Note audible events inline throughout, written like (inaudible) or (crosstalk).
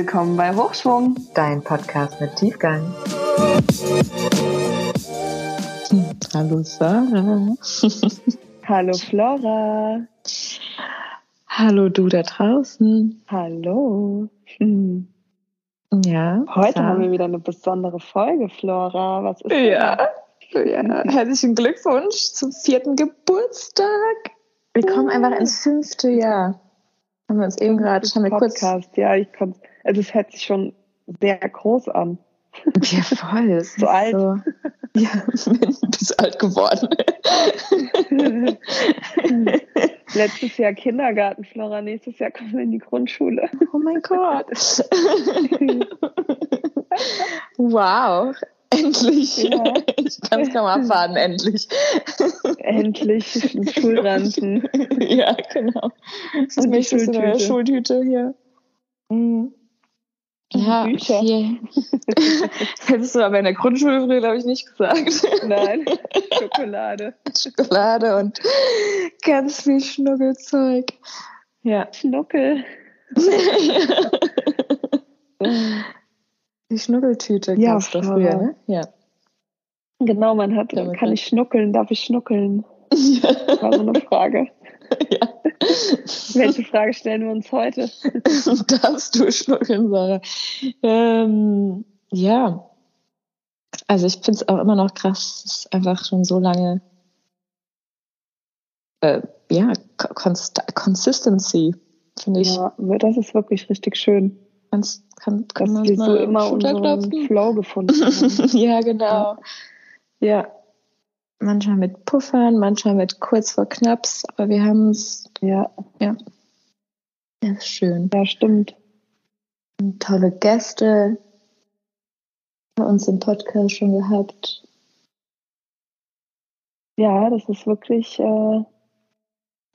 Willkommen bei Hochschwung, dein Podcast mit Tiefgang. Hallo Sarah. (laughs) Hallo Flora. Hallo du da draußen. Hallo. Hm. Ja. Heute Sarah. haben wir wieder eine besondere Folge, Flora. Was ist ja. ja. Herzlichen Glückwunsch zum vierten Geburtstag. Wir kommen einfach ins fünfte Jahr. Haben wir uns eben gerade schon mal kurz. Ja, ich konnte. Also es hört sich schon sehr groß an. Ja, voll. (laughs) Es so alt. So, (laughs) ja, du (laughs) bist alt geworden. Letztes Jahr Kindergarten, Flora. Nächstes Jahr kommen wir in die Grundschule. Oh mein Gott. wow. Endlich. Ja. Ich kann es kaum abwarten, endlich. Endlich Schulranzen. ja, genau. Das ist die Schultüte. Schultüte hier. Mhm. Ja, Bücher. Viel. (laughs) Hättest du aber in der Grundschule früher, glaube ich, nicht gesagt. Nein, Schokolade. Schokolade und ganz viel Schnuckelzeug. Ja. Schnuckel. (laughs) Die Schnuckeltüte ja, gab es doch früher, ne? Ja. Genau, man hat, Damit kann ich schnuckeln, darf ich schnuckeln? (laughs) Ja. War so eine Frage. Ja. Welche Frage stellen wir uns heute? (laughs) Darfst du schnuckeln, Sarah? Ähm, ja. Also ich finde es auch immer noch krass, es ist einfach schon so lange äh, ja, Const Consistency, finde ich. Ja, das ist wirklich richtig schön. Kannst, kann, kann Dass wir so immer unseren Flow gefunden haben. (laughs) ja, genau. Ja. Manchmal mit Puffern, manchmal mit kurz vor Knaps, aber wir haben es. Ja. Ja. Das ist schön. Ja, stimmt. Und tolle Gäste bei uns im Podcast schon gehabt. Ja, das ist wirklich, äh,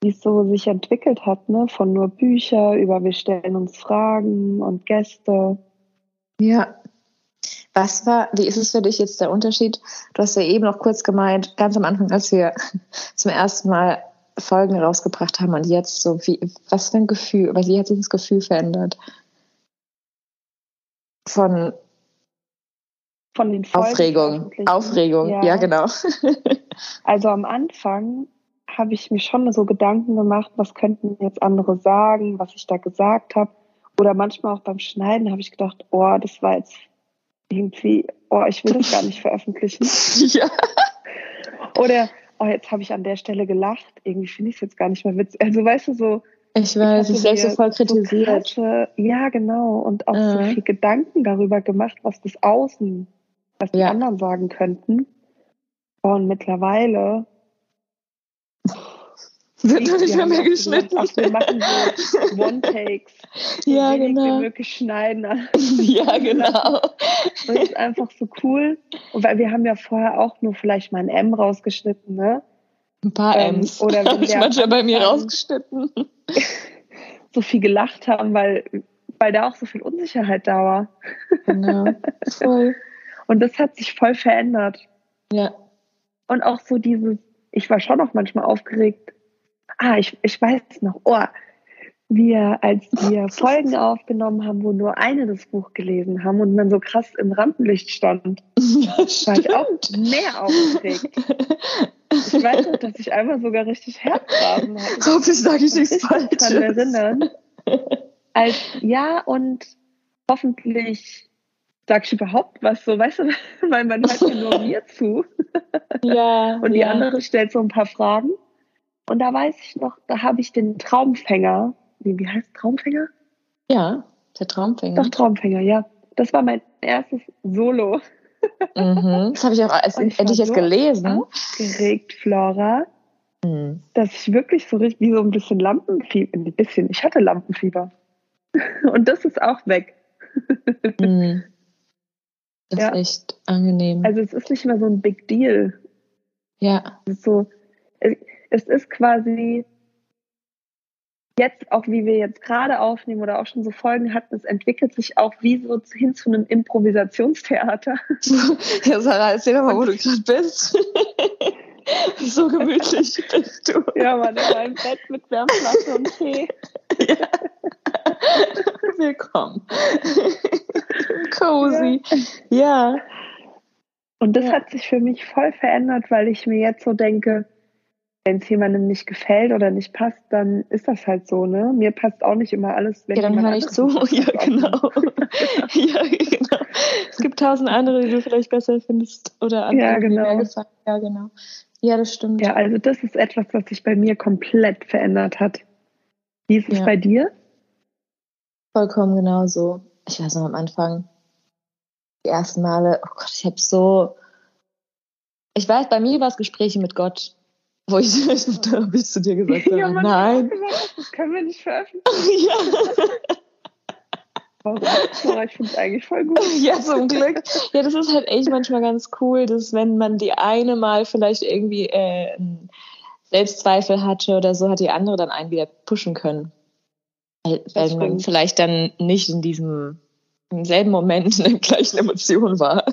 wie es so sich entwickelt hat, ne? Von nur Bücher über wir stellen uns Fragen und Gäste. Ja, was war, wie ist es für dich jetzt der Unterschied? Du hast ja eben noch kurz gemeint, ganz am Anfang, als wir (laughs) zum ersten Mal Folgen rausgebracht haben und jetzt so, wie, was für ein Gefühl, oder wie hat sich das Gefühl verändert? Von, von den Folgen Aufregung, Aufregung, ja, ja genau. (laughs) also am Anfang habe ich mir schon so Gedanken gemacht, was könnten jetzt andere sagen, was ich da gesagt habe. Oder manchmal auch beim Schneiden habe ich gedacht, oh, das war jetzt irgendwie, oh, ich will das gar nicht veröffentlichen. (laughs) ja. Oder, oh, jetzt habe ich an der Stelle gelacht. Irgendwie finde ich es jetzt gar nicht mehr witzig. Also, weißt du, so. Ich weiß, ich selbst so voll kritisiert. So krasse, ja, genau. Und auch ja. so viel Gedanken darüber gemacht, was das Außen, was die ja. anderen sagen könnten. Und mittlerweile wird doch nicht mehr, mehr geschnitten. Ach, wir machen so One-Takes. ja, genau. wie möglich schneiden. (laughs) ja, genau. Das ist einfach so cool. Und weil wir haben ja vorher auch nur vielleicht mal ein M rausgeschnitten, ne? Ein paar ähm, M's. Oder (laughs) habe ich manchmal bei mir rausgeschnitten. (laughs) so viel gelacht haben, weil, weil da auch so viel Unsicherheit da war. Genau. Voll. Und das hat sich voll verändert. Ja. Und auch so dieses, ich war schon auch manchmal aufgeregt, ah, ich, ich weiß noch, oh, wir, als wir (laughs) Folgen aufgenommen haben, wo nur eine das Buch gelesen haben und man so krass im Rampenlicht stand, (laughs) ja, war ich auch mehr aufgeregt. Ich weiß noch, dass ich einmal sogar richtig Herzrasen hatte. (laughs) Hoffentlich sage ich nichts Falsches. Erinnern. Als, ja, und hoffentlich sag ich überhaupt was so, weißt du, weil man hört ja nur mir zu. Ja. Und die ja. andere stellt so ein paar Fragen. Und da weiß ich noch, da habe ich den Traumfänger, wie, wie heißt Traumfänger? Ja, der Traumfänger. Doch, Traumfänger, ja. Das war mein erstes Solo. Mhm. Das habe ich auch als, (laughs) ich endlich jetzt so gelesen. Aufgeregt, Flora, mhm. dass ich wirklich so richtig wie so ein bisschen Lampenfieber, ein bisschen, ich hatte Lampenfieber. (laughs) Und das ist auch weg. Mhm. Das ja. ist echt angenehm. Also es ist nicht mehr so ein Big Deal. Ja. Es ist so, es ist quasi jetzt auch, wie wir jetzt gerade aufnehmen oder auch schon so Folgen hatten, es entwickelt sich auch wie so hin zu einem Improvisationstheater. (laughs) Ja, Sarah, erzähl doch mal, wo du gerade bist. (laughs) so gemütlich (laughs) bist du. Ja, man, in meinem Bett mit Wärmflasche und Tee. Ja. Willkommen. Cozy. Ja. Und das Ja. hat sich für mich voll verändert, weil ich mir jetzt so denke, wenn es jemandem nicht gefällt oder nicht passt, dann ist das halt so, ne? Mir passt auch nicht immer alles, wenn Ja, dann jemand hör nicht zu. (laughs) Ja, genau. (laughs) ja, genau. Es gibt tausend andere, die du vielleicht besser findest oder andere, Ja, die genau. mehr gefallen. Ja, genau. Ja, das stimmt. Ja, also das ist etwas, was sich bei mir komplett verändert hat. Wie ist es Ja. bei dir? Vollkommen genauso. Ich weiß noch am Anfang, die ersten Male, oh Gott, ich habe so. Ich weiß, bei mir war es Gespräche mit Gott, wo ich, (laughs) ich zu dir gesagt, Ja, habe, Mann, nein. Das können wir nicht veröffentlichen. ja. Warum? Aber ich finde es eigentlich voll gut. (laughs) ja, zum Glück. Ja, das ist halt echt manchmal ganz cool, dass wenn man die eine mal vielleicht irgendwie äh, Selbstzweifel hatte oder so, hat die andere dann einen wieder pushen können. Weil, weil man vielleicht dann nicht in diesem im selben Moment in der gleichen Emotion war.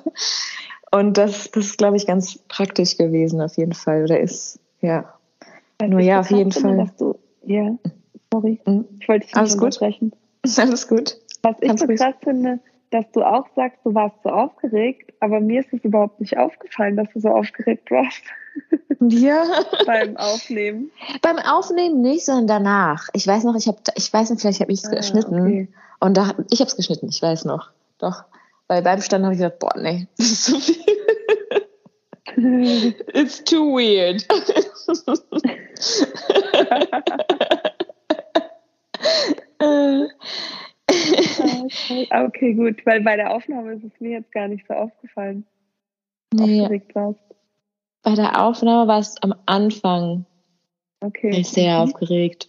Und das, das ist, glaube ich, ganz praktisch gewesen, auf jeden Fall. Oder ist, ja. Was Nur ja, auf jeden finde, Fall. Dass du, ja, sorry, Hm. ich wollte dich nicht Alles gut? unterbrechen. (laughs) Alles gut. Was ich Ganz so ruhig. krass finde, dass du auch sagst, du warst so aufgeregt, aber mir ist es überhaupt nicht aufgefallen, dass du so aufgeregt warst (laughs) Ja. (laughs) beim Aufnehmen. Beim Aufnehmen nicht, sondern danach. Ich weiß noch, ich habe, ich weiß nicht, vielleicht habe ich es Ah, geschnitten. okay. Und da, ich habe es geschnitten, ich weiß noch. Doch. Weil beim Stand habe ich gesagt, boah, nee, das ist zu viel. It's too weird. (laughs) Okay, gut, weil bei der Aufnahme ist es mir jetzt gar nicht so aufgefallen, nee, aufgeregt warst. bei der Aufnahme war es am Anfang Okay. ich sehr Mhm. aufgeregt.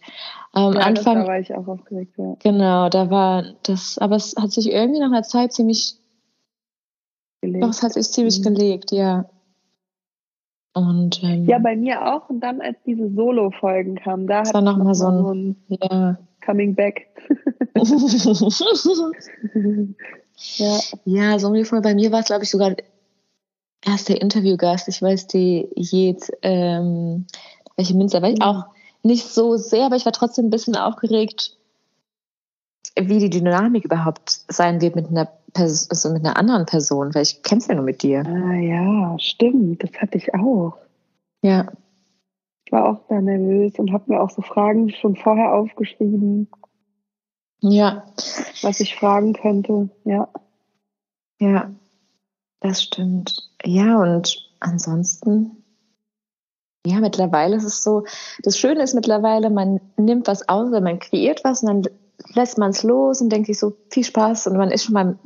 Am ja, Anfang, Das, da war ich auch aufgeregt, ja. genau, da war das, aber es hat sich irgendwie nach einer Zeit ziemlich Gelegt. Doch, es hat sich ziemlich Mhm. gelegt, ja. Und ähm, Ja, bei mir auch. Und dann, als diese Solo-Folgen kamen, da hat noch mal so ein- ein ja. Coming Back. (laughs) ja, ja, so ungefähr. Bei mir war es, glaube ich, sogar erst der Interviewgast. Ich weiß, die jetzt, ähm, welche Münster war ich Mhm. auch nicht so sehr, aber ich war trotzdem ein bisschen aufgeregt, wie die Dynamik überhaupt sein wird mit einer, Pers also mit einer anderen Person, weil ich kenn's ja nur mit dir. ah, ja, stimmt. Das hatte ich auch. Ja, Ich war auch da nervös und habe mir auch so Fragen schon vorher aufgeschrieben, ja, was ich fragen könnte. Ja. ja, das stimmt. Ja, und ansonsten, ja, mittlerweile ist es so, das Schöne ist mittlerweile, man nimmt was aus, man kreiert was und dann lässt man es los und denkt sich so, viel Spaß und man ist schon mal,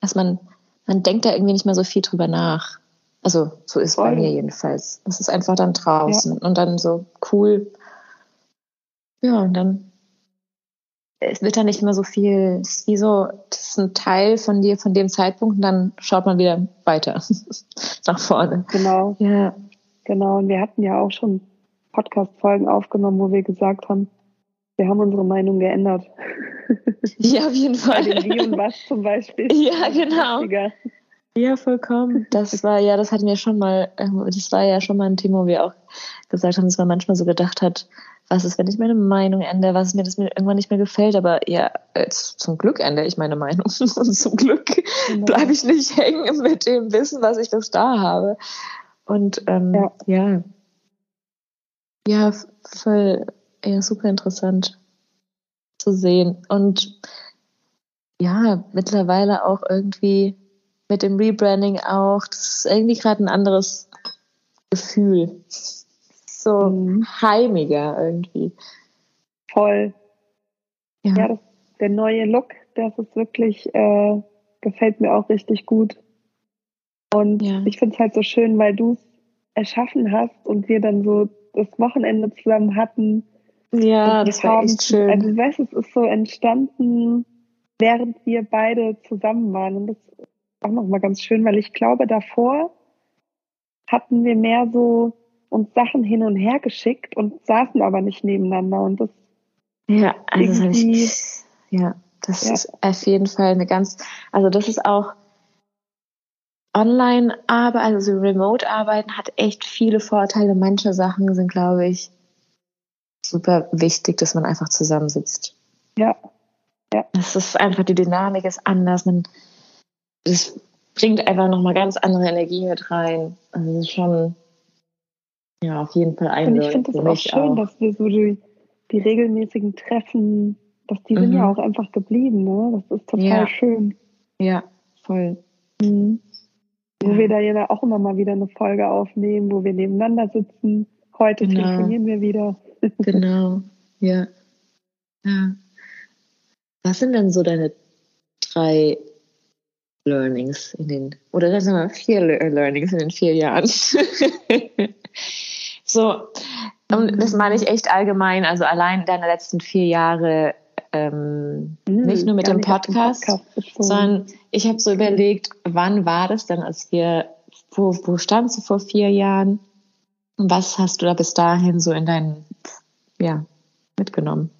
dass man, man denkt da irgendwie nicht mehr so viel drüber nach. Also so ist bei Voll. mir jedenfalls. Das ist einfach dann draußen und dann so cool. Ja, und dann es wird dann nicht mehr so viel, es ist wie so, das ist ein Teil von dir von dem Zeitpunkt und dann schaut man wieder weiter (laughs) nach vorne. Genau, Ja, genau. Und wir hatten ja auch schon Podcast-Folgen aufgenommen, wo wir gesagt haben, wir haben unsere Meinung geändert. (laughs) ja auf jeden Bei Fall. dem Wie und Was zum Beispiel. (laughs) Ja, genau. Wichtiger. Ja, vollkommen. Das war ja, das hatten wir schon mal, ähm, das war ja schon mal ein Thema, wo wir auch gesagt haben, dass man manchmal so gedacht hat, was ist, wenn ich meine Meinung ändere, was ist mir, das mir irgendwann nicht mehr gefällt, aber ja, jetzt, zum Glück ändere ich meine Meinung (laughs) und zum Glück Genau. bleibe ich nicht hängen mit dem Wissen, was ich bis da habe. Und ähm, Ja. ja, ja, voll, ja, super interessant zu sehen. Und ja, mittlerweile auch irgendwie mit dem Rebranding auch, das ist irgendwie gerade ein anderes Gefühl. So Mhm. heimiger irgendwie. Voll. Ja, Ja, das, der neue Look, das ist wirklich, äh, gefällt mir auch richtig gut. Und Ja. ich finde es halt so schön, weil du es erschaffen hast und wir dann so das Wochenende zusammen hatten. Ja das war Farben- echt schön. Also, du weißt, es ist so entstanden, während wir beide zusammen waren. Und das ist auch nochmal ganz schön, weil ich glaube, davor hatten wir mehr so uns Sachen hin und her geschickt und saßen aber nicht nebeneinander. Und das Ja, also das ich, ja, das Ja. ist auf jeden Fall eine ganz, also das ist auch Online-Arbeit, also so Remote-Arbeiten hat echt viele Vorteile. Manche Sachen sind, glaube ich, super wichtig, dass man einfach zusammensitzt. Ja, Ja. Das ist einfach, die Dynamik ist anders. Man, das bringt einfach nochmal ganz andere Energie mit rein. Also schon, ja, auf jeden Fall ein. Und ich finde es auch schön, auch. dass wir so die, die regelmäßigen Treffen, dass die mhm. sind ja mhm. auch einfach geblieben, ne? Das ist total ja. schön. Ja, voll. Mhm. Wo wir da ja auch immer mal wieder eine Folge aufnehmen, wo wir nebeneinander sitzen. Heute genau. telefonieren wir wieder. Genau, ja. Ja. Was sind denn so deine drei Learnings in den, oder dann sagen wir vier Learnings in den vier Jahren? (laughs) so, und das meine ich echt allgemein, also allein deine letzten vier Jahre, ähm, mhm, nicht nur mit dem Podcast, Podcast sondern ich habe so überlegt, wann war das denn, als wir, wo, wo standst du vor vier Jahren? Was hast du da bis dahin so in deinen, ja, mitgenommen?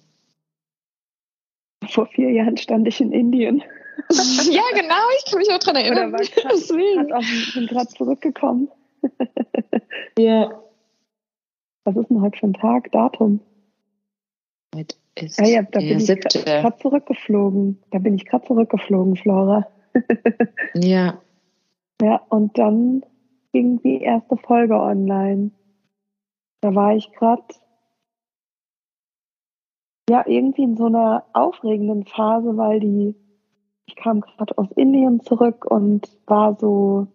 Vor vier Jahren stand ich in Indien. (laughs) ja, genau, ich kann mich auch daran erinnern. Oder war grad, ich bin gerade zurückgekommen. (laughs) ja. Was ist denn heute für ein Tag, Datum? Heute ist ah, ja, da bin ich gerade zurückgeflogen. Da bin ich gerade zurückgeflogen, Flora. (laughs) ja. Ja, und dann ging die erste Folge online. Da war ich gerade ja irgendwie in so einer aufregenden Phase, weil die ich kam gerade aus Indien zurück und war so,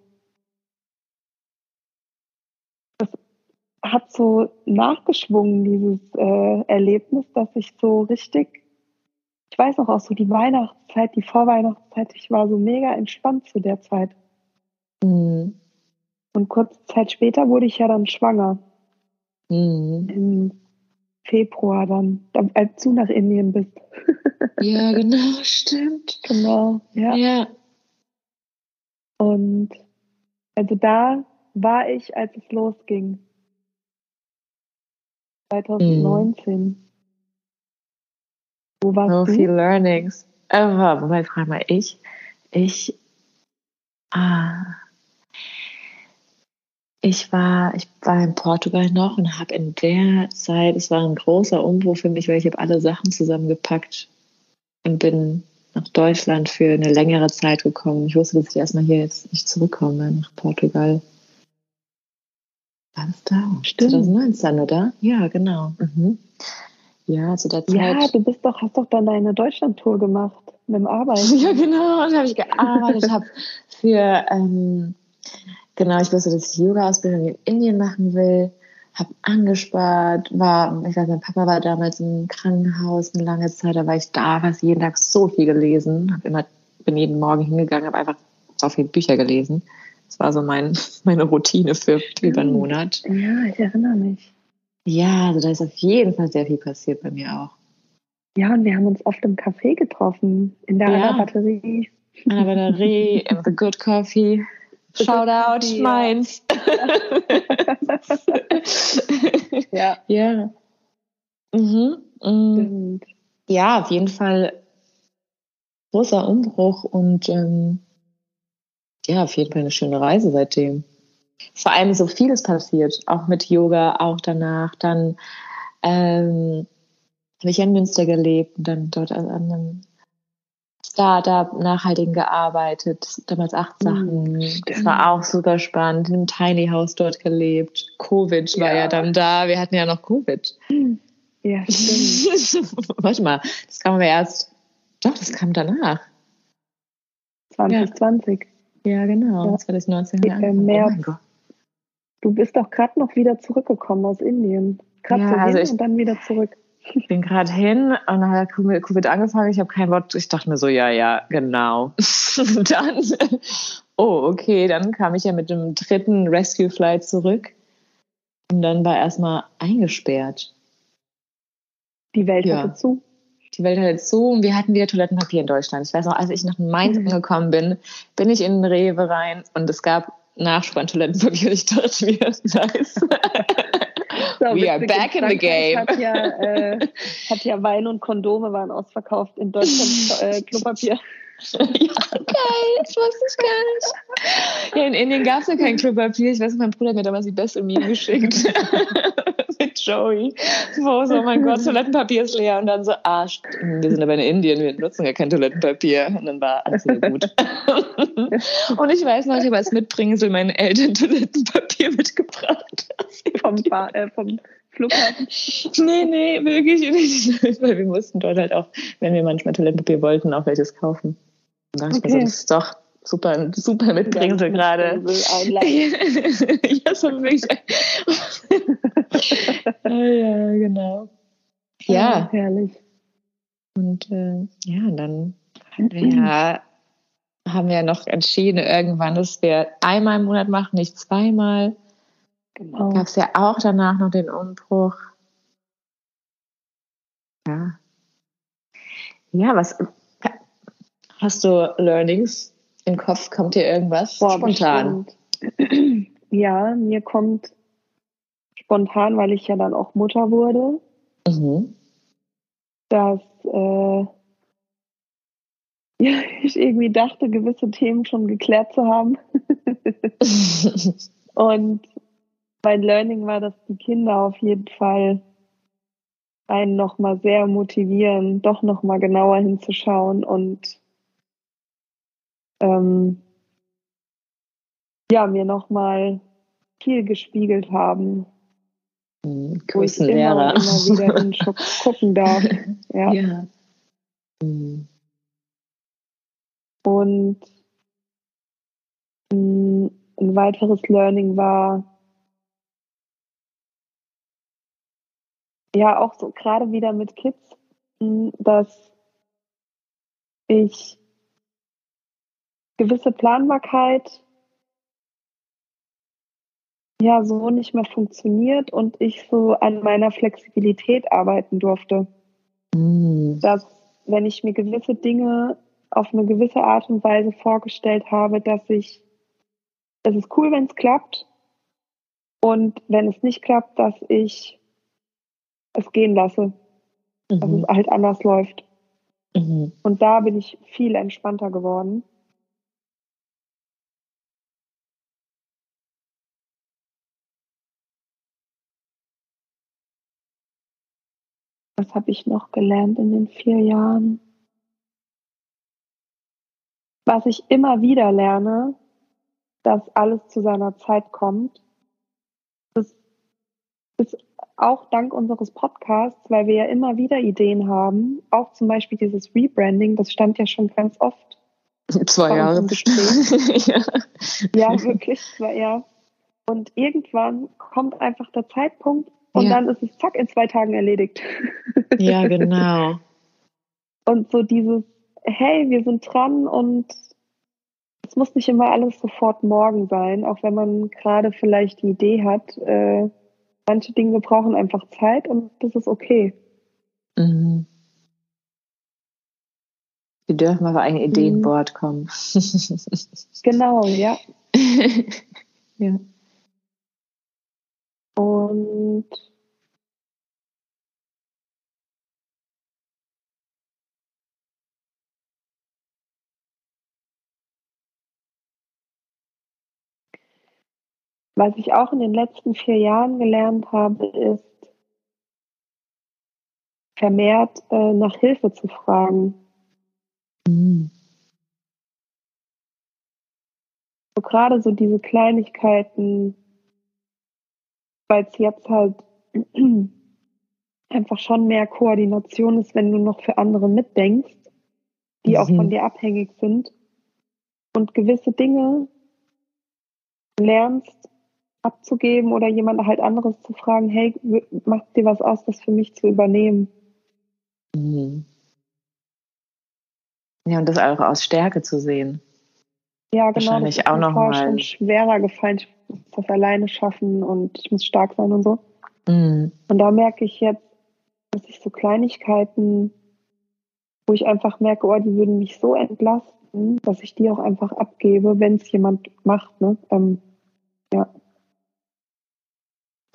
das hat so nachgeschwungen, dieses äh, Erlebnis, dass ich so richtig, ich weiß noch auch so die Weihnachtszeit, die Vorweihnachtszeit, ich war so mega entspannt zu der Zeit. Mhm. Und kurze Zeit später wurde ich ja dann schwanger. Mhm. Im Februar dann, als du nach Indien bist. (laughs) Ja, genau, stimmt. Genau, ja. Ja. Und also da war ich, als es losging. 2019. Mhm. Wo warst so du? viel Learnings. Aber, wobei, frag mal, ich, ich, ah, ich war, ich war in Portugal noch und habe in der Zeit, es war ein großer Umbruch für mich, weil ich habe alle Sachen zusammengepackt und bin nach Deutschland für eine längere Zeit gekommen. Ich wusste, dass ich erstmal hier jetzt nicht zurückkomme nach Portugal. War da? Stimmt. 2019, oder? Ja, genau. Mhm. Ja, zu der Zeit. Ja, du bist doch, hast doch dann deine Deutschland-Tour gemacht mit dem Arbeiten. (laughs) Ja, genau. Und habe ich gearbeitet, habe für, ähm, genau, ich wusste, dass ich Yoga-Ausbildung in Indien machen will habe angespart, war, ich weiß, mein Papa war damals im Krankenhaus eine lange Zeit, da war ich da, habe jeden Tag so viel gelesen, habe immer, bin jeden Morgen hingegangen, habe einfach so viele Bücher gelesen. Das war so mein, (laughs) meine Routine für über einen Monat. Ja, ich erinnere mich. Ja, also da ist auf jeden Fall sehr viel passiert bei mir auch. Ja, und wir haben uns oft im Café getroffen, in der ja. Batterie. An der Batterie, in The (laughs) Good Coffee. Shout out, ja. meins. (laughs) ja. Ja. Mhm. Mhm. Ja, auf jeden Fall großer Umbruch und ähm, ja, auf jeden Fall eine schöne Reise seitdem. Vor allem so vieles passiert, auch mit Yoga, auch danach. Dann ähm, habe ich in Münster gelebt und dann dort an einem Startup, nachhaltigen gearbeitet, damals acht Sachen. Hm, das war auch super spannend. Einem Tiny House dort gelebt. Covid ja. war ja dann da. Wir hatten ja noch Covid. Ja, stimmt. (laughs) Warte mal, das kam aber erst. Doch, das kam danach. 2020. Ja, ja genau. Ja. 2019. Ja, Im März. Oh du bist doch gerade noch wieder zurückgekommen aus Indien. Gerade ja, also ich, und dann wieder zurück. Ich bin gerade hin und dann hat Covid angefangen. Ich habe kein Wort. Ich dachte mir so, ja, ja, genau. (laughs) dann, oh, okay, dann kam ich ja mit dem dritten Rescue Flight zurück und dann war erstmal eingesperrt. Die Welt ja. hatte zu. Die Welt hatte zu und wir hatten wieder Toilettenpapier in Deutschland. Ich weiß noch, als ich nach Mainz mhm. angekommen bin, bin ich in den Rewe rein und es gab Nachschub an Toilettenpapier. (laughs) Ich dachte mir, (laughs) nice. So, We are back in the game. Hat ja, äh, (laughs) hat ja Wein und Kondome waren ausverkauft in Deutschland äh, Klopapier. (laughs) ja, geil, das wusste ich gar nicht. Ja, in Indien gab es ja kein Klopapier. Ich weiß, mein Bruder hat mir damals die beste Meme geschickt. (laughs) Mit Joey, wo so, oh mein Gott, Toilettenpapier ist leer und dann so, ah, wir sind aber in Indien, wir nutzen ja kein Toilettenpapier und dann war alles wieder gut. (laughs) und ich weiß noch, ich habe als Mitbringsel meinen Eltern Toilettenpapier mitgebracht. vom, äh, vom Flughafen? Nee, nee, wirklich nicht. Weil wir mussten dort halt auch, wenn wir manchmal Toilettenpapier wollten, auch welches kaufen. Und dann okay. so, das ist doch super, super Mitbringsel gerade. (laughs) ja, so wirklich. ja, (laughs) ja, genau. Ja. ja herrlich. Und äh, ja, dann haben wir ja, haben wir noch entschieden irgendwann, dass wir einmal im Monat machen, nicht zweimal. Genau. Gab es ja auch danach noch den Umbruch. Ja. Ja, was hast du Learnings im Kopf? Kommt dir irgendwas Boah, spontan? Bestimmt. (clears throat) Ja, mir kommt spontan, weil ich ja dann auch Mutter wurde, mhm. dass äh, (laughs) ja, ich irgendwie dachte, gewisse Themen schon geklärt zu haben. (laughs) Und mein Learning war, dass die Kinder auf jeden Fall einen nochmal sehr motivieren, doch nochmal genauer hinzuschauen und ähm, ja, mir nochmal viel gespiegelt haben, mhm, wo ich immer, immer wieder (laughs) hingucken darf. Ja. ja. Mhm. Und mh, mm, ein weiteres Learning war, ja auch so gerade wieder mit Kids, hm, dass ich gewisse Planbarkeit ja so nicht mehr funktioniert und ich so an meiner Flexibilität arbeiten durfte. Mhm. Dass wenn ich mir gewisse Dinge auf eine gewisse Art und Weise vorgestellt habe, dass ich, es ist cool, wenn es klappt und wenn es nicht klappt, dass ich es gehen lasse. Mhm. Dass es halt anders läuft. Mhm. Und da bin ich viel entspannter geworden. Was habe ich noch gelernt in den vier Jahren? Was ich immer wieder lerne, dass alles zu seiner Zeit kommt. Das ist auch dank unseres Podcasts, weil wir ja immer wieder Ideen haben, auch zum Beispiel dieses Rebranding, das stand ja schon ganz oft. Zwei Jahre. (laughs) ja. ja, wirklich, zwei Jahre. Und irgendwann kommt einfach der Zeitpunkt und ja. dann ist es zack in zwei Tagen erledigt. (laughs) ja, genau. Und so dieses, hey, wir sind dran und es muss nicht immer alles sofort morgen sein, auch wenn man gerade vielleicht die Idee hat, äh, manche Dinge brauchen einfach Zeit und das ist okay. Mhm. Wir dürfen auf ein Ideenboard mhm. kommen. (laughs) genau, ja. (laughs) ja. Und Was ich auch in den letzten vier Jahren gelernt habe, ist vermehrt äh, nach Hilfe zu fragen. Mhm. So gerade so diese Kleinigkeiten, weil es jetzt halt (clears throat) einfach schon mehr Koordination ist, wenn du noch für andere mitdenkst, die mhm. auch von mhm. dir abhängig sind und gewisse Dinge lernst, abzugeben oder jemand halt anderes zu fragen, hey, macht dir was aus, das für mich zu übernehmen? Mhm. Ja, und das auch aus Stärke zu sehen. Ja, genau. Wahrscheinlich das ist auch noch mal. schon schwerer gefallen. Ich muss das alleine schaffen und ich muss stark sein und so. Mhm. Und da merke ich jetzt, dass ich so Kleinigkeiten, wo ich einfach merke, oh, die würden mich so entlasten, dass ich die auch einfach abgebe, wenn es jemand macht. Ne? Ähm, ja.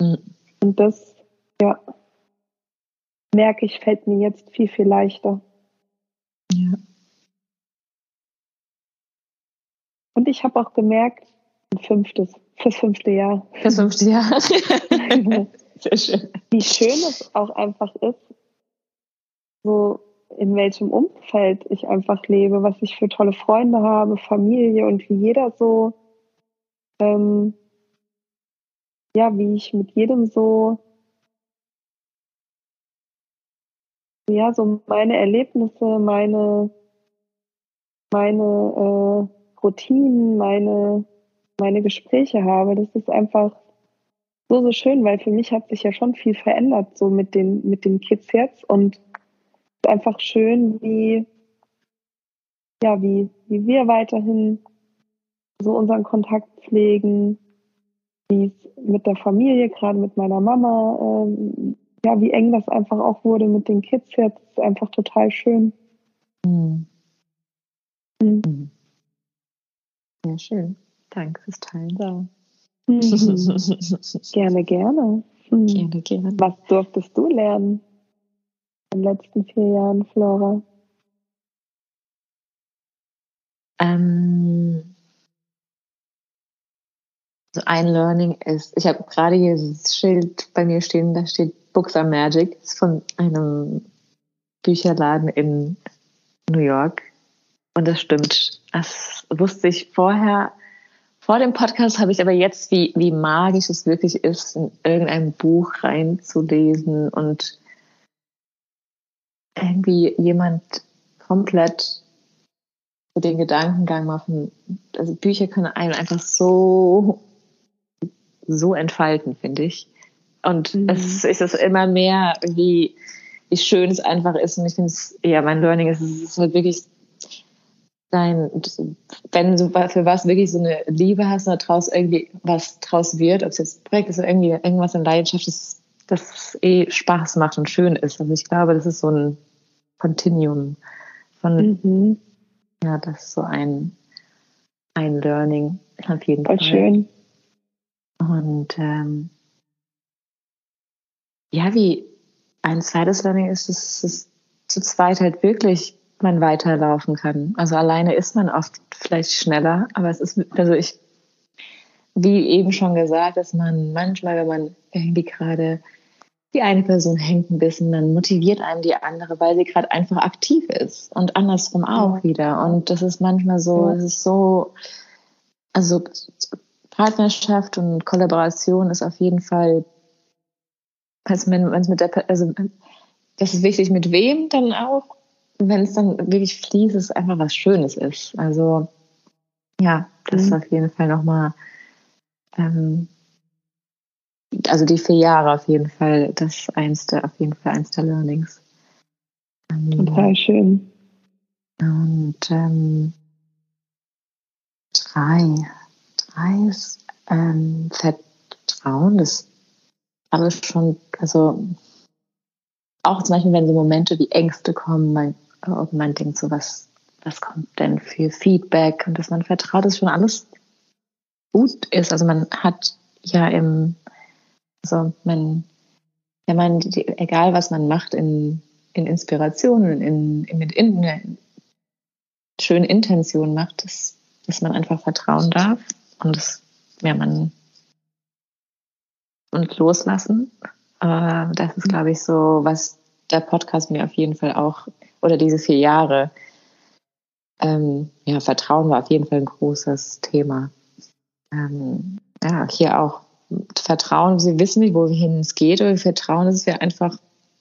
Mhm. Und das, ja, merke ich, fällt mir jetzt viel, viel leichter. Ja. Und ich habe auch gemerkt, ein fünftes, fürs fünfte Jahr. Fürs fünfte Jahr. (laughs) Sehr schön. Wie schön es auch einfach ist, so in welchem Umfeld ich einfach lebe, was ich für tolle Freunde habe, Familie und wie jeder so, ähm, ja, wie ich mit jedem so, ja, so meine Erlebnisse, meine, meine äh, Routinen, meine, meine Gespräche habe. Das ist einfach so, so schön, weil für mich hat sich ja schon viel verändert, so mit den, mit den Kids jetzt und ist einfach schön, wie, ja, wie, wie wir weiterhin so unseren Kontakt pflegen, wie es mit der Familie, gerade mit meiner Mama, ähm, ja, wie eng das einfach auch wurde mit den Kids jetzt, ist einfach total schön. Mhm. Mhm. Ja, schön. Danke fürs Teilen. Ja. Mhm. (laughs) gerne, gerne. Mhm. Gerne, gerne. Was durftest du lernen in den letzten vier Jahren, Flora? Ähm, so ein Learning ist, ich habe gerade hier dieses Schild bei mir stehen, da steht Books are Magic, das ist von einem Bücherladen in New York. Und das stimmt. Das wusste ich vorher vor dem Podcast habe ich aber jetzt, wie, wie magisch es wirklich ist, in irgendein Buch reinzulesen und irgendwie jemand komplett so den Gedankengang machen. Also Bücher können einen einfach so, so entfalten, finde ich. Und mhm. es ist es immer mehr, wie, wie schön es einfach ist. Und ich finde es, ja, mein Learning ist, es ist halt wirklich sein, wenn du für was wirklich so eine Liebe hast oder draus irgendwie was draus wird, ob es jetzt Projekt ist oder irgendwie irgendwas in Leidenschaft ist, das eh Spaß macht und schön ist. Also ich glaube, das ist so ein Continuum von, mhm. ja, das ist so ein, ein Learning auf jeden Voll Fall. schön. Und ähm, ja, wie ein zweites Learning ist, dass es zu zweit halt wirklich man weiterlaufen kann. Also alleine ist man oft vielleicht schneller, aber es ist, also ich, wie eben schon gesagt, dass man manchmal, wenn man irgendwie gerade die eine Person hängt ein bisschen, dann motiviert einem die andere, weil sie gerade einfach aktiv ist und andersrum auch wieder. Und das ist manchmal so, es ist so, also Partnerschaft und Kollaboration ist auf jeden Fall, also wenn man es mit der, also das ist wichtig, mit wem dann auch wenn es dann wirklich fließt, es einfach was Schönes ist. Also ja, das mhm. ist auf jeden Fall nochmal, ähm, also die vier Jahre auf jeden Fall, das ist eins der, auf jeden Fall eins der Learnings. Ähm, Total schön. Und ähm, drei, drei ist ähm, Vertrauen, das alles schon, also auch zum Beispiel, wenn so Momente wie Ängste kommen, man und man denkt so, was, was kommt denn für Feedback und dass man vertraut, dass schon alles gut ist. Also man hat ja im, also man, wenn man, egal was man macht in, in Inspirationen, in, in, mit in, in schönen Intentionen macht, dass, dass man einfach vertrauen darf und das, ja, man und loslassen. Aber das ist, glaube ich, so, was der Podcast mir auf jeden Fall auch oder diese vier Jahre, ähm, ja, Vertrauen war auf jeden Fall ein großes Thema. Ähm, ja, hier auch Vertrauen, wir wissen nicht, wohin es geht, aber wir vertrauen, dass wir einfach,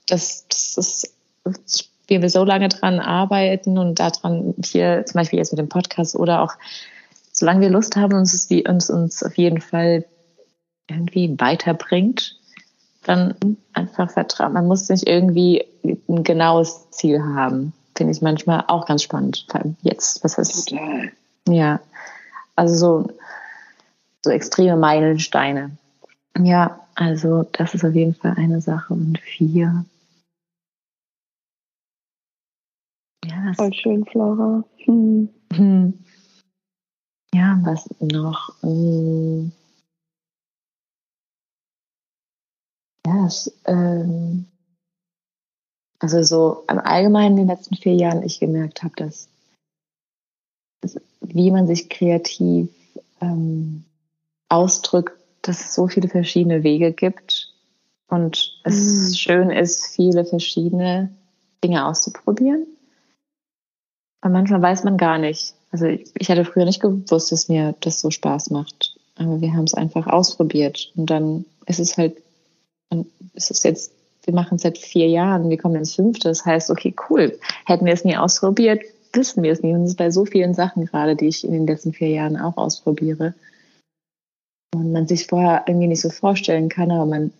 dass, dass es, wir so lange dran arbeiten und daran hier, zum Beispiel jetzt mit dem Podcast oder auch, solange wir Lust haben, uns uns, uns auf jeden Fall irgendwie weiterbringt, dann einfach vertrauen. Man muss nicht irgendwie ein genaues Ziel haben. Finde ich manchmal auch ganz spannend. Jetzt, was heißt Total. Ja. Also so, so extreme Meilensteine. Ja, also das ist auf jeden Fall eine Sache. Und vier. Ja, Voll schön, Flora. Hm. Hm. Ja, was noch? Hm. Ja, es, ähm, also so im Allgemeinen in den letzten vier Jahren ich gemerkt habe, dass, dass wie man sich kreativ ähm, ausdrückt, dass es so viele verschiedene Wege gibt und es mhm. schön ist, viele verschiedene Dinge auszuprobieren. Und manchmal weiß man gar nicht. Also ich, ich hatte früher nicht gewusst, dass mir das so Spaß macht. Aber wir haben es einfach ausprobiert. Und dann ist es halt, ist es jetzt, wir machen es seit vier Jahren, wir kommen ins fünfte. Das heißt, okay, cool. Hätten wir es nie ausprobiert, wissen wir es nie. Und es ist bei so vielen Sachen gerade, die ich in den letzten vier Jahren auch ausprobiere. Und man sich vorher irgendwie nicht so vorstellen kann, aber man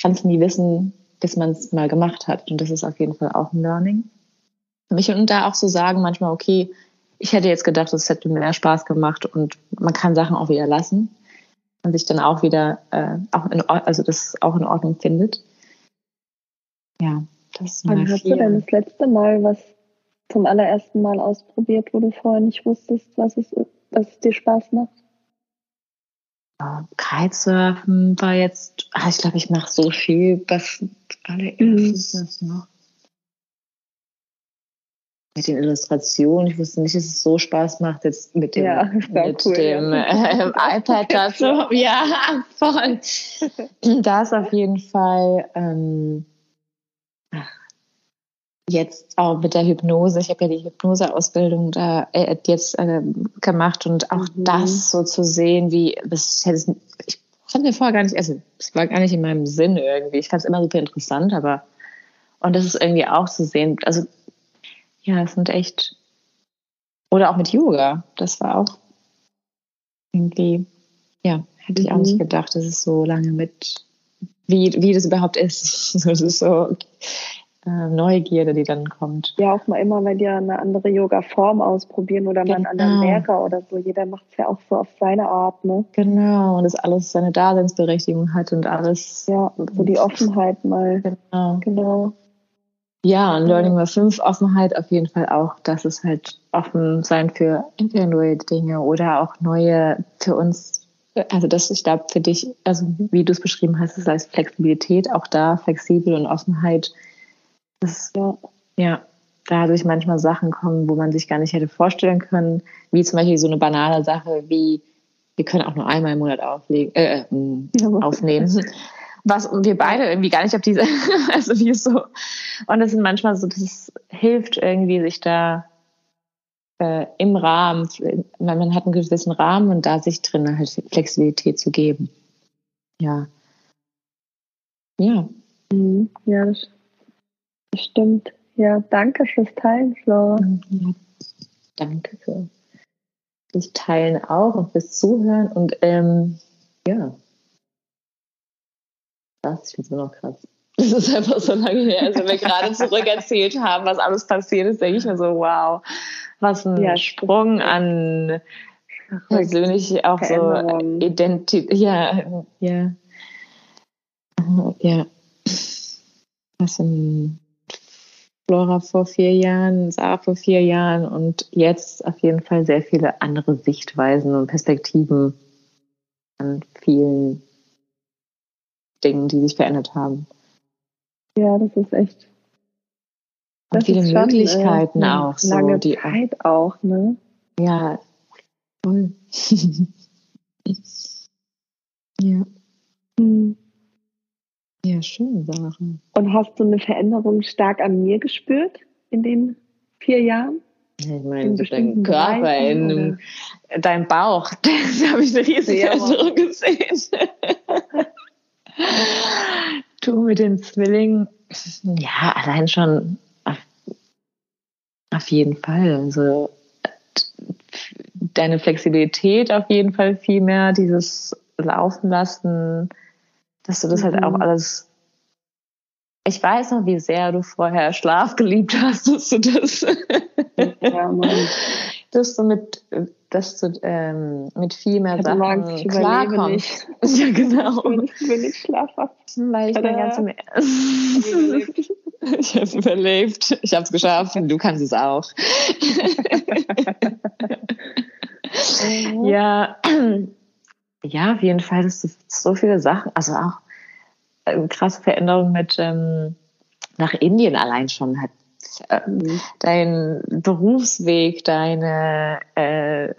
kann es nie wissen, bis man es mal gemacht hat. Und das ist auf jeden Fall auch ein Learning. Für mich und da auch so sagen manchmal, okay, ich hätte jetzt gedacht, es hätte mir mehr Spaß gemacht und man kann Sachen auch wieder lassen und sich dann auch wieder, äh, auch in, also das auch in Ordnung findet. Ja, das ist Wann hast du denn das letzte Mal was zum allerersten Mal ausprobiert, wo du vorher nicht wusstest, was es, was es dir Spaß macht? Kitesurfen war jetzt, ah, ich glaube, ich mache so viel, was allererstes mhm. noch. Mit den Illustrationen, ich wusste nicht, dass es so Spaß macht, jetzt mit dem, ja, (laughs) mit cool, dem ja. (laughs) äh, iPad dazu. (laughs) Ja, voll. Da ist auf jeden Fall, ähm, jetzt auch mit der Hypnose, ich habe ja die Hypnoseausbildung da äh, jetzt äh, gemacht und auch mhm. das so zu sehen, wie das ich fand mir vorher gar nicht, also es war gar nicht in meinem Sinn irgendwie. Ich fand es immer super interessant, aber und das ist irgendwie auch zu sehen, also ja, es sind echt oder auch mit Yoga, das war auch irgendwie, ja, hätte ich auch nicht mhm. gedacht, dass es so lange mit wie, wie das überhaupt ist. (laughs) Das ist so, äh, Neugierde, die dann kommt. Ja, auch mal immer, wenn wir eine andere Yoga-Form ausprobieren oder mal einen anderen genau. Lehrer oder so. Jeder macht es ja auch so auf seine Art, ne? Genau, und das alles seine Daseinsberechtigung hat und alles. Ja, so die Offenheit mal. Genau. Genau. Ja, und Learning Nummer 5, Offenheit auf jeden Fall auch, dass es halt offen sein für entweder neue Dinge oder auch neue für uns also das, ich glaube, für dich, also wie du es beschrieben hast, ist als Flexibilität auch da, flexibel und Offenheit. Das, ja, ja, dadurch manchmal Sachen kommen, wo man sich gar nicht hätte vorstellen können, wie zum Beispiel so eine banale Sache wie, wir können auch nur einmal im Monat auflegen, äh, äh aufnehmen. (laughs) Was wir beide irgendwie gar nicht auf diese, (laughs) also wie so. Und das sind manchmal so, das hilft irgendwie, sich da äh, im Rahmen, man hat einen gewissen Rahmen und da sich drin halt Flexibilität zu geben. Ja. Ja. Mhm. Ja, das Stimmt. Ja, danke fürs Teilen, Flora. Ja, danke für das Teilen auch und fürs Zuhören. Und ähm, ja, das, ich finde es immer noch krass. (laughs) Das ist einfach so lange her, als wir gerade zurückerzählt haben, was alles passiert ist, denke ich mir so, wow, was ein ja, Sprung an persönlich auch so Identität, ja, ja, ja, was ein Flora vor vier Jahren, Sarah vor vier Jahren und jetzt auf jeden Fall sehr viele andere Sichtweisen und Perspektiven an vielen Dingen, die sich verändert haben. Ja, das ist echt. Das und viele Möglichkeiten schon, äh, auch. So, lange die Zeit auch, ne? Ja, toll. (laughs) ja. Hm. Ja, schön, Sarah. Und hast du eine Veränderung stark an mir gespürt in den vier Jahren? Ich meine, so dein Körper, Bereichen, in oder? dein Bauch, (laughs) da habe ich eine riesige Veränderung gesehen. (laughs) du mit den Zwillingen, ja, allein schon auf, auf jeden Fall. Also deine Flexibilität auf jeden Fall viel mehr, dieses Laufen lassen, dass du das mhm. halt auch mhm. alles. Ich weiß noch, wie sehr du vorher Schlaf geliebt hast, dass du das, ja, dass du mit, dass du ähm, mit viel mehr ja, Sachen Angst, ich klarkommst. (laughs) Ja, genau. Ich bin nicht schlafhaft. Weil ich bin ganz im (laughs) Ich habe es überlebt. Ich habe es geschafft. Du kannst es auch. ja, (clears throat) ja, auf jeden Fall, das sind so viele Sachen, also auch äh, krasse Veränderungen mit ähm, nach Indien allein schon hat äh, mhm. dein Berufsweg, deine äh,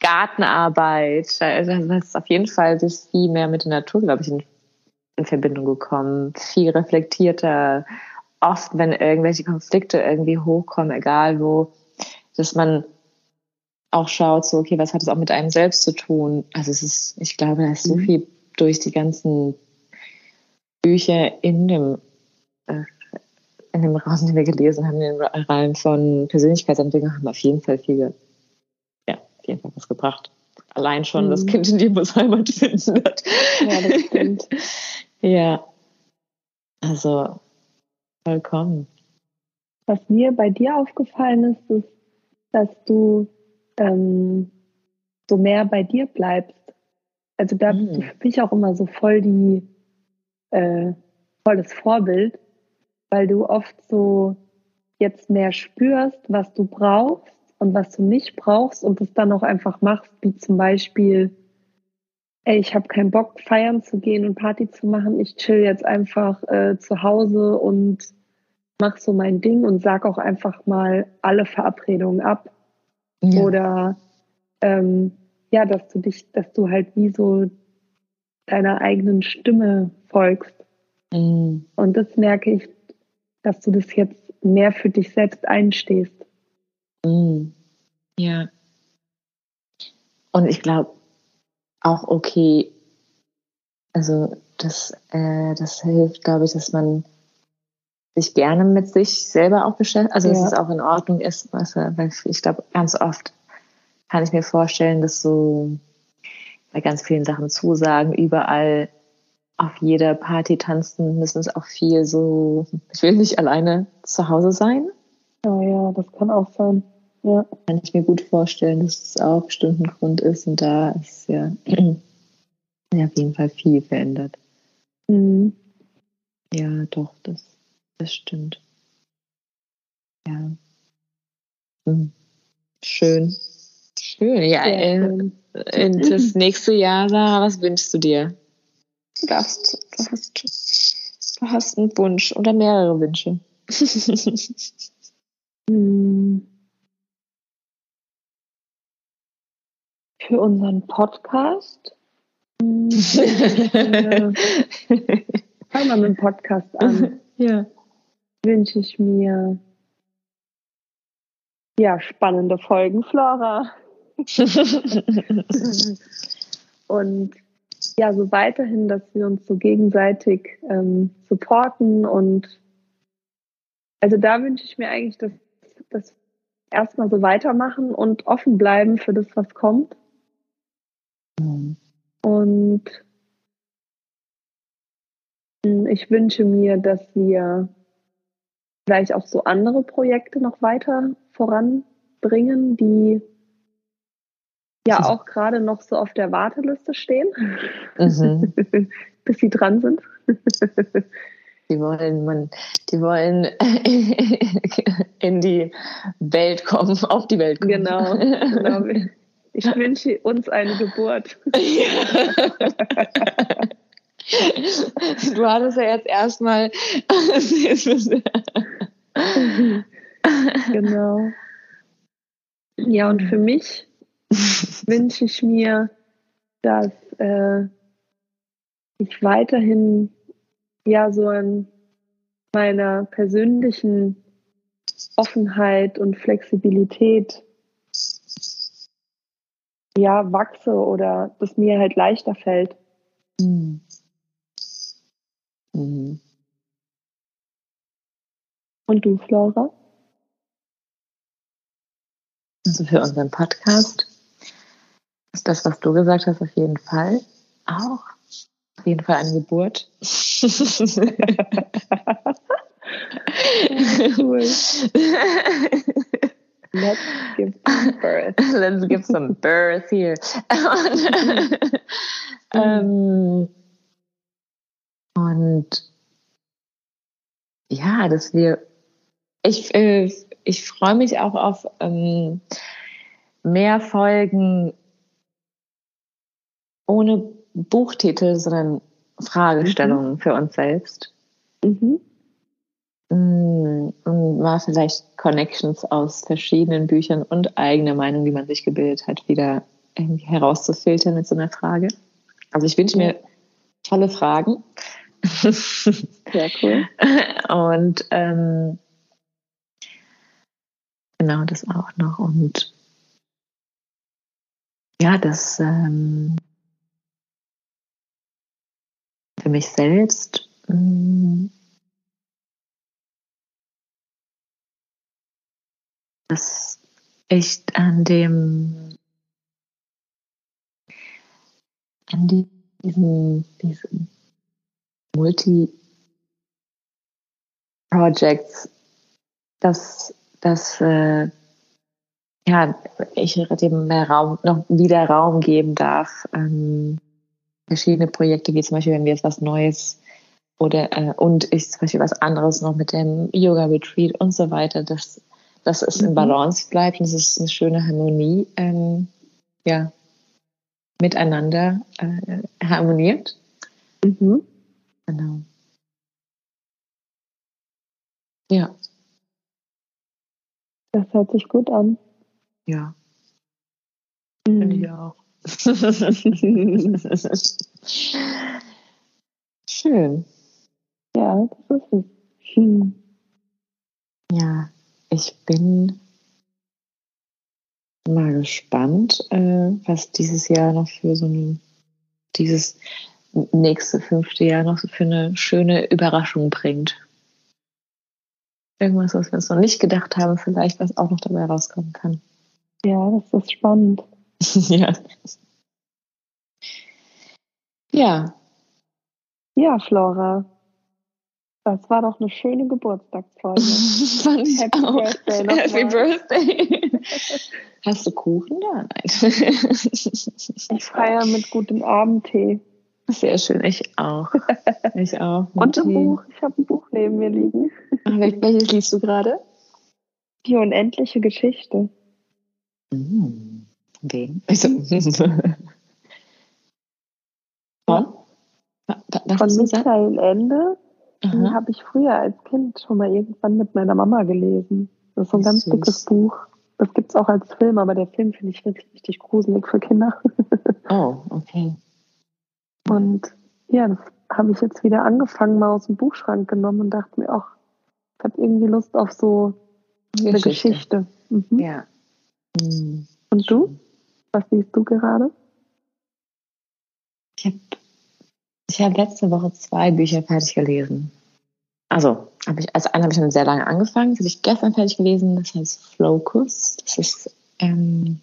Gartenarbeit, das ist auf jeden Fall das viel mehr mit der Natur, glaube ich, in in Verbindung gekommen, viel reflektierter. Oft, wenn irgendwelche Konflikte irgendwie hochkommen, egal wo, dass man auch schaut, so, okay, was hat es auch mit einem selbst zu tun? Also es ist, ich glaube, da ist so mhm. viel durch die ganzen Bücher in dem, äh, in dem Raum, den wir gelesen haben, in den Reihen von Persönlichkeitsentwicklung, haben auf jeden Fall viel, ja, auf jeden Fall was gebracht. Allein schon mhm. das Kind in dir muss Heimat finden hat. Ja, das stimmt. (laughs) ja. Also, vollkommen. Was mir bei dir aufgefallen ist, ist, dass du ähm, so mehr bei dir bleibst. Also da bist du mhm. für mich auch immer so voll die, äh, voll das Vorbild, weil du oft so jetzt mehr spürst, was du brauchst und was du nicht brauchst und es dann auch einfach machst, wie zum Beispiel, ey, ich habe keinen Bock, feiern zu gehen und Party zu machen, ich chill jetzt einfach äh, zu Hause und mach so mein Ding und sag auch einfach mal alle Verabredungen ab. Ja. Oder ähm, ja, dass du dich, dass du halt wie so deiner eigenen Stimme folgst. Mhm. Und das merke ich, dass du das jetzt mehr für dich selbst einstehst. Mhm. Ja. Und ich glaube auch okay, also das, äh, das hilft, glaube ich, dass man sich gerne mit sich selber auch beschäftigt, also ja. dass es auch in Ordnung ist, du, weil ich glaube, ganz oft kann ich mir vorstellen, dass so bei ganz vielen Sachen Zusagen überall auf jeder Party tanzen müssen es auch viel so, ich will nicht alleine zu Hause sein. Oh ja, das kann auch sein. Ja. Kann ich mir gut vorstellen, dass es auch bestimmt ein Grund ist und da ist ja, (clears throat) ja auf jeden Fall viel verändert. Mhm. Ja, doch, das das stimmt. Ja. Hm. Schön. Schön. Ja, äh, schön. in das nächste Jahr, Sarah, was wünschst du dir? Du darfst, du hast, du hast einen Wunsch oder mehrere Wünsche. (laughs) Hm. Für unseren Podcast. Hm. (laughs) Fangen wir mit dem Podcast an. Ja wünsche ich mir ja spannende Folgen, Flora. (laughs) und ja, so weiterhin, dass wir uns so gegenseitig ähm, supporten und also da wünsche ich mir eigentlich, dass, dass erstmal so weitermachen und offen bleiben für das, was kommt. Mhm. Und hm, ich wünsche mir, dass wir vielleicht auch so andere Projekte noch weiter voranbringen, die ja auch gerade noch so auf der Warteliste stehen, mhm. (laughs) bis sie dran sind. Die wollen, man, die wollen (laughs) in die Welt kommen, auf die Welt kommen. Genau. genau. (laughs) Ich wünsche uns eine Geburt. Du hattest ja jetzt erstmal. genau. Ja, und für mich (laughs) wünsche ich mir, dass äh, ich weiterhin ja so an meiner persönlichen Offenheit und Flexibilität ja wachse oder das mir halt leichter fällt. Mhm. Mhm. Und du, Flora? Also für unseren Podcast das, was du gesagt hast, auf jeden Fall auch. Auf jeden Fall eine Geburt. cool. Let's give some birth. Let's give some birth here. (laughs) ähm, und ja, dass wir, ich, äh, ich freue mich auch auf ähm, mehr Folgen ohne Buchtitel, sondern Fragestellungen mhm. für uns selbst. Mhm. Mm, und mal vielleicht Connections aus verschiedenen Büchern und eigene Meinung, die man sich gebildet hat, wieder herauszufiltern mit so einer Frage. Also ich wünsche mir tolle Fragen Sehr cool. (laughs) Und ähm, genau das auch noch. Und ja, das ähm, für mich selbst mm, dass ich an dem an diesen, diesen Multi-Projects, dass, dass äh, ja, ich dem mehr Raum, noch wieder Raum geben darf. Ähm, verschiedene Projekte, wie zum Beispiel, wenn wir jetzt was Neues oder äh, und ich zum Beispiel was anderes noch mit dem Yoga Retreat und so weiter, dass, dass es mhm. in Balance bleibt und es ist eine schöne Harmonie, ähm, ja, miteinander äh, harmoniert. Mhm. Genau. Ja. Das hört sich gut an. Ja. Mhm. Finde ich auch. Schön. Ja, das ist es. Hm. Ja, ich bin mal gespannt, äh, was dieses Jahr noch für so ein, dieses nächste fünfte Jahr noch für eine schöne Überraschung bringt. Irgendwas, was wir uns noch nicht gedacht haben, vielleicht, was auch noch dabei rauskommen kann. Ja, das ist spannend. (laughs) ja. Ja. Ja, Flora. Das war doch eine schöne Geburtstagsfolge. (laughs) Fand ich Happy auch. Birthday (laughs) Happy Birthday. Hast du Kuchen da? Nein. ich feiere mit gutem Abendtee. Sehr schön, ich auch. Ich auch. Und ein Buch. Ich habe ein Buch neben mir liegen. Welches liest du gerade? Die unendliche Geschichte. Mm. Wen? (laughs) Also, Von? Von Michael Ende. Habe ich früher als Kind schon mal irgendwann mit meiner Mama gelesen. Das ist so ein ganz Süß. dickes Buch. Das gibt es auch als Film, aber der Film finde ich wirklich richtig gruselig für Kinder. (laughs) Oh, okay. Und ja, das habe ich jetzt wieder angefangen, mal aus dem Buchschrank genommen und dachte mir, ach, ich habe irgendwie Lust auf so eine Geschichte. Mhm. Ja. Mhm. Und du? Was liest du gerade? Ich habe ich hab letzte Woche zwei Bücher fertig gelesen. Also, hab ich, also einen habe ich schon sehr lange angefangen, das habe ich gestern fertig gelesen, das heißt Flocus. Das ist ähm,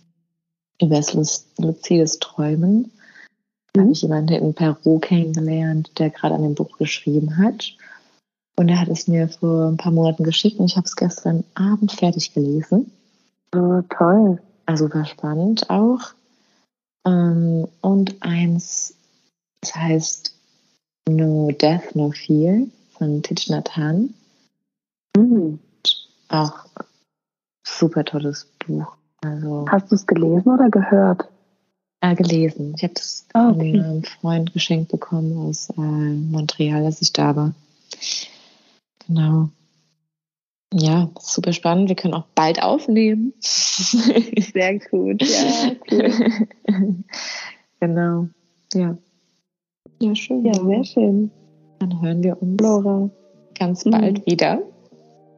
über das luzides Träumen. Da habe ich jemanden in Peru kennengelernt, der gerade an dem Buch geschrieben hat. Und er hat es mir vor ein paar Monaten geschickt und ich habe es gestern Abend fertig gelesen. Oh, toll. Also super spannend auch. Ähm, und eins, das heißt No Death, No Fear von Thich Nhat Hanh. Mhm. Auch super tolles Buch. Also, Hast du es gelesen oder gehört? Äh, gelesen. Ich habe das ah, okay. von einem Freund geschenkt bekommen aus äh, Montreal, als ich da war. Genau. Ja, super spannend. Wir können auch bald aufnehmen. (laughs) Sehr gut, ja, cool. (laughs) genau. Ja. Ja, schön. Ja, sehr schön. Dann hören wir uns Laura. ganz bald mhm. wieder.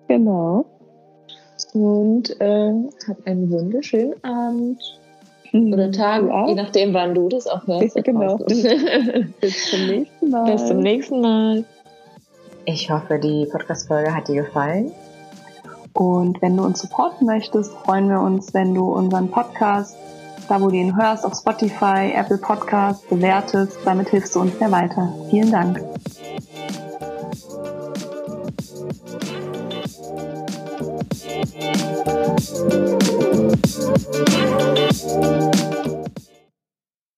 Genau. Und äh, hab einen wunderschönen Abend. Mhm. Oder Tag, ja. je nachdem, wann du das auch hörst. genau. (laughs) Bis zum nächsten Mal. Bis zum nächsten Mal. Ich hoffe, die Podcast-Folge hat dir gefallen. Und wenn du uns supporten möchtest, freuen wir uns, wenn du unseren Podcast, da wo du ihn hörst, auf Spotify, Apple Podcast bewertest. Damit hilfst du uns sehr weiter. Vielen Dank.